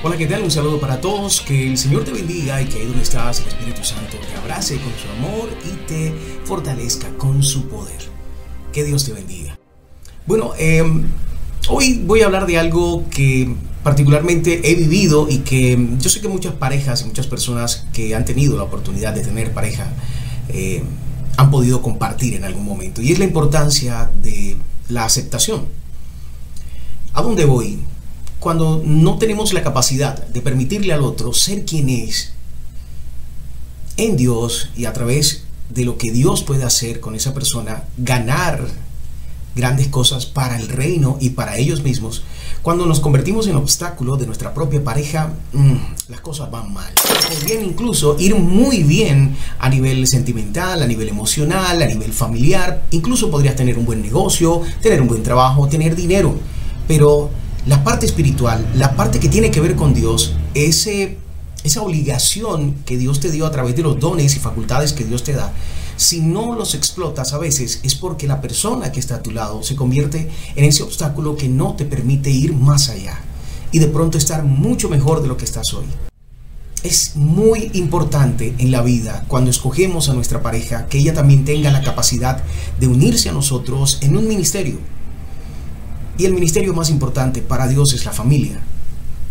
Hola, ¿qué tal? Un saludo para todos. Que el Señor te bendiga y que ahí donde estás, el Espíritu Santo te abrace con su amor y te fortalezca con su poder. Que Dios te bendiga. Bueno, em, hoy voy a hablar de algo que particularmente he vivido y que yo sé que muchas parejas y muchas personas que han tenido la oportunidad de tener pareja eh, han podido compartir en algún momento. Y es la importancia de la aceptación. ¿A dónde voy? Cuando no tenemos la capacidad de permitirle al otro ser quien es en Dios y a través de lo que Dios puede hacer con esa persona, ganar grandes cosas para el reino y para ellos mismos, cuando nos convertimos en obstáculo de nuestra propia pareja, mm, las cosas van mal. Podrían incluso ir muy bien a nivel sentimental, a nivel emocional, a nivel familiar, incluso podrías tener un buen negocio, tener un buen trabajo, tener dinero, pero la parte espiritual, la parte que tiene que ver con Dios, ese, esa obligación que Dios te dio a través de los dones y facultades que Dios te da, si no los explotas a veces es porque la persona que está a tu lado se convierte en ese obstáculo que no te permite ir más allá y de pronto estar mucho mejor de lo que estás hoy. Es muy importante en la vida cuando escogemos a nuestra pareja que ella también tenga la capacidad de unirse a nosotros en un ministerio y el ministerio más importante para Dios es la familia.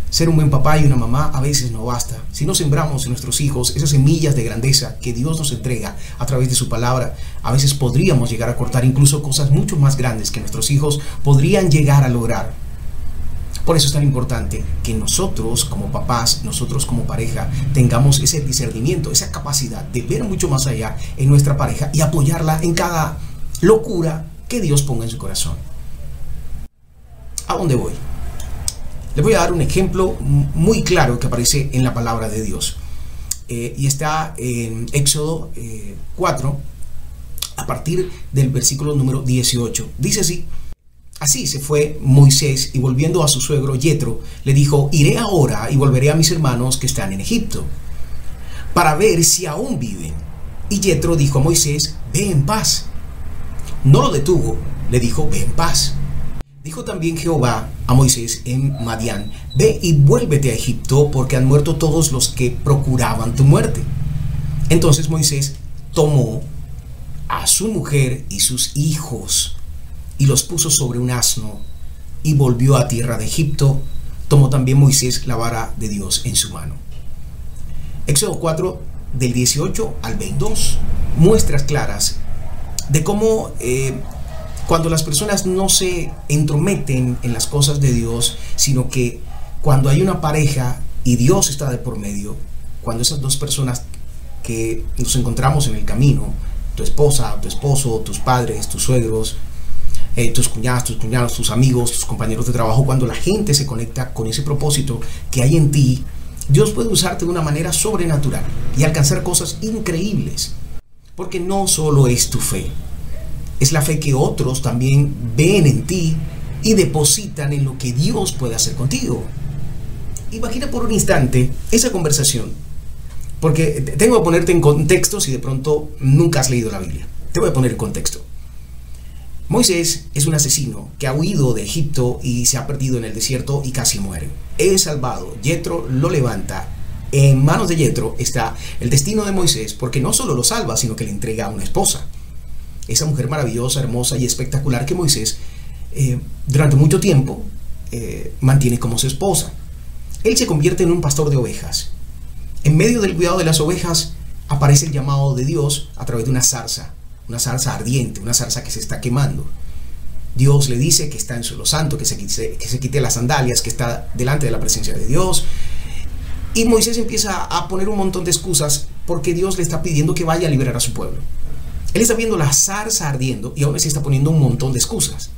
Ser un buen papá y una mamá a veces no basta. Si no sembramos en nuestros hijos esas semillas de grandeza que Dios nos entrega a través de su palabra, a veces podríamos llegar a cortar incluso cosas mucho más grandes que nuestros hijos podrían llegar a lograr. Por eso es tan importante que nosotros como papás, nosotros como pareja, tengamos ese discernimiento, esa capacidad de ver mucho más allá en nuestra pareja y apoyarla en cada locura que Dios ponga en su corazón. ¿A dónde voy? Les voy a dar un ejemplo muy claro que aparece en la palabra de Dios. Eh, y está en Éxodo 4, eh, a partir del versículo número 18. Dice así. Así se fue Moisés y volviendo a su suegro Yetro, le dijo, iré ahora y volveré a mis hermanos que están en Egipto, para ver si aún viven. Y Yetro dijo a Moisés, ve en paz. No lo detuvo, le dijo, ve en paz. Dijo también Jehová a Moisés en Madián, ve y vuélvete a Egipto porque han muerto todos los que procuraban tu muerte. Entonces Moisés tomó a su mujer y sus hijos y los puso sobre un asno y volvió a tierra de Egipto. Tomó también Moisés la vara de Dios en su mano. Éxodo 4 del 18 al 22 muestras claras de cómo eh, cuando las personas no se entrometen en las cosas de Dios, sino que cuando hay una pareja y Dios está de por medio, cuando esas dos personas que nos encontramos en el camino, tu esposa, tu esposo, tus padres, tus suegros, eh, tus cuñadas, tus cuñados, tus amigos, tus compañeros de trabajo, cuando la gente se conecta con ese propósito que hay en ti, Dios puede usarte de una manera sobrenatural y alcanzar cosas increíbles. Porque no solo es tu fe, es la fe que otros también ven en ti y depositan en lo que Dios puede hacer contigo. Imagina por un instante esa conversación, porque tengo que ponerte en contexto si de pronto nunca has leído la Biblia. Te voy a poner en contexto. Moisés es un asesino que ha huido de Egipto y se ha perdido en el desierto y casi muere. Es salvado, Yetro lo levanta. En manos de Yetro está el destino de Moisés porque no solo lo salva, sino que le entrega a una esposa esa mujer maravillosa, hermosa y espectacular que Moisés eh, durante mucho tiempo eh, mantiene como su esposa. Él se convierte en un pastor de ovejas. En medio del cuidado de las ovejas aparece el llamado de Dios a través de una zarza, una zarza ardiente, una zarza que se está quemando. Dios le dice que está en suelo santo, que se, quite, que se quite las sandalias, que está delante de la presencia de Dios. Y Moisés empieza a poner un montón de excusas porque Dios le está pidiendo que vaya a liberar a su pueblo. Él está viendo la zarza ardiendo y aún así está poniendo un montón de excusas.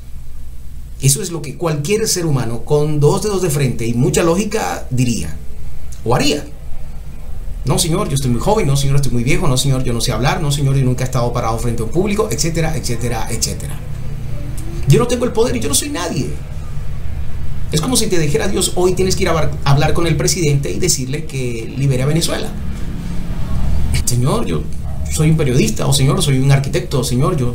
Eso es lo que cualquier ser humano con dos dedos de frente y mucha lógica diría o haría. No, señor, yo estoy muy joven, no, señor, estoy muy viejo, no, señor, yo no sé hablar, no, señor, yo nunca he estado parado frente a un público, etcétera, etcétera, etcétera. Yo no tengo el poder y yo no soy nadie. Es como si te dijera Dios, hoy tienes que ir a hablar con el presidente y decirle que libere a Venezuela. Señor, yo soy un periodista, o Señor, soy un arquitecto, Señor, yo.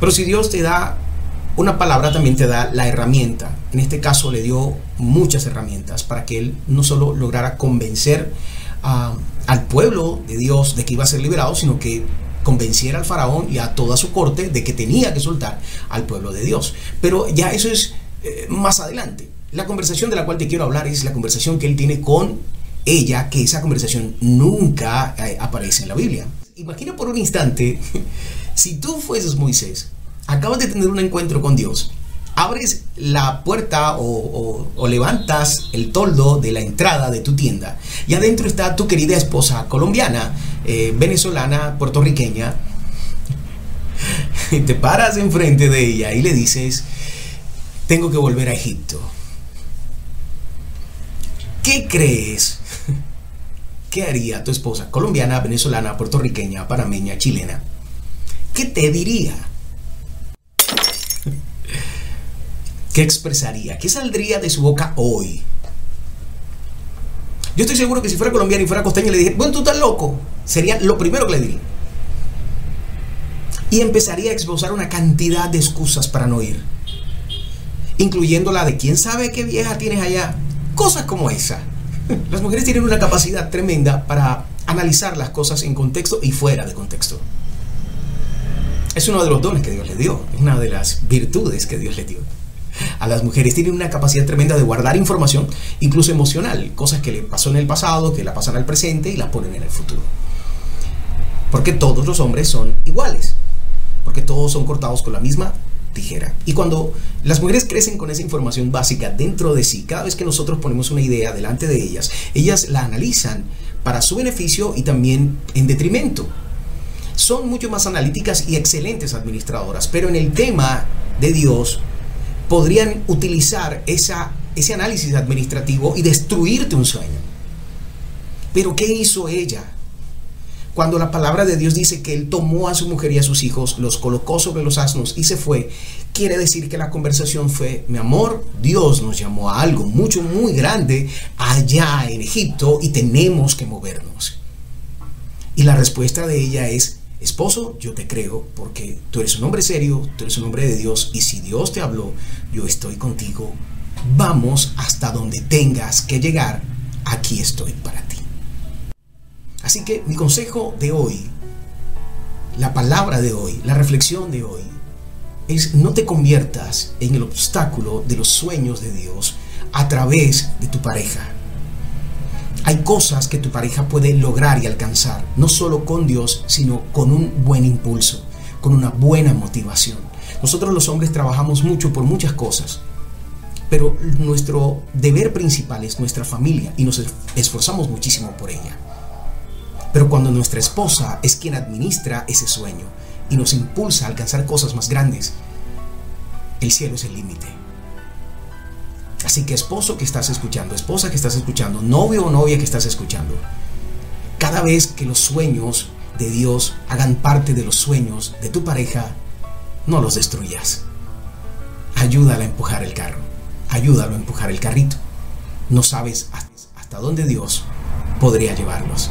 Pero si Dios te da una palabra también te da la herramienta. En este caso le dio muchas herramientas para que él no solo lograra convencer al pueblo de Dios de que iba a ser liberado, sino que convenciera al faraón y a toda su corte de que tenía que soltar al pueblo de Dios. Pero ya eso es eh, más adelante. La conversación de la cual te quiero hablar es la conversación que él tiene con ella, que esa conversación nunca eh, aparece en la Biblia. Imagina por un instante, si tú fueses Moisés, acabas de tener un encuentro con Dios, abres la puerta o, levantas el toldo de la entrada de tu tienda y adentro está tu querida esposa colombiana, eh, venezolana, puertorriqueña, y te paras enfrente de ella y le dices, tengo que volver a Egipto. ¿Qué crees? ¿Qué haría tu esposa colombiana, venezolana, puertorriqueña, panameña, chilena? ¿Qué te diría? ¿Qué expresaría? ¿Qué saldría de su boca hoy? Yo estoy seguro que si fuera colombiana y fuera costeña le dije, bueno, tú estás loco. Sería lo primero que le diría. Y empezaría a exposar una cantidad de excusas para no ir. Incluyendo la de quién sabe qué vieja tienes allá. Cosas como esa. Las mujeres tienen una capacidad tremenda para analizar las cosas en contexto y fuera de contexto. Es uno de los dones que Dios le dio, una de las virtudes que Dios le dio a las mujeres. Tienen una capacidad tremenda de guardar información, incluso emocional, cosas que le pasó en el pasado, que la pasan al presente y la ponen en el futuro. Porque todos los hombres son iguales, porque todos son cortados con la misma tijera. Y cuando las mujeres crecen con esa información básica dentro de sí, cada vez que nosotros ponemos una idea delante de ellas, ellas la analizan para su beneficio y también en detrimento. Son mucho más analíticas y excelentes administradoras, pero en el tema de Dios podrían utilizar ese análisis administrativo y destruirte un sueño. Pero ¿qué hizo ella? Cuando la palabra de Dios dice que él tomó a su mujer y a sus hijos, los colocó sobre los asnos y se fue, quiere decir que la conversación fue, mi amor, Dios nos llamó a algo mucho, muy grande allá en Egipto y tenemos que movernos. Y la respuesta de ella es, Esposo, yo te creo porque tú eres un hombre serio, tú eres un hombre de Dios y si Dios te habló, yo estoy contigo. Vamos hasta donde tengas que llegar, aquí estoy para. Así que mi consejo de hoy, la palabra de hoy, la reflexión de hoy, es no te conviertas en el obstáculo de los sueños de Dios a través de tu pareja hay cosas que tu pareja puede lograr y alcanzar, no solo con Dios, sino con un buen impulso, con una buena motivación. Nosotros los hombres trabajamos mucho por muchas cosas, pero nuestro deber principal es nuestra familia y nos esforzamos muchísimo por ella. Pero cuando nuestra esposa es quien administra ese sueño y nos impulsa a alcanzar cosas más grandes, el cielo es el límite. Así que esposo que estás escuchando, esposa que estás escuchando, novio o novia que estás escuchando, cada vez que los sueños de Dios hagan parte de los sueños de tu pareja, no los destruyas. Ayúdala a empujar el carro, ayúdalo a empujar el carrito. No sabes hasta dónde Dios podría llevarlos.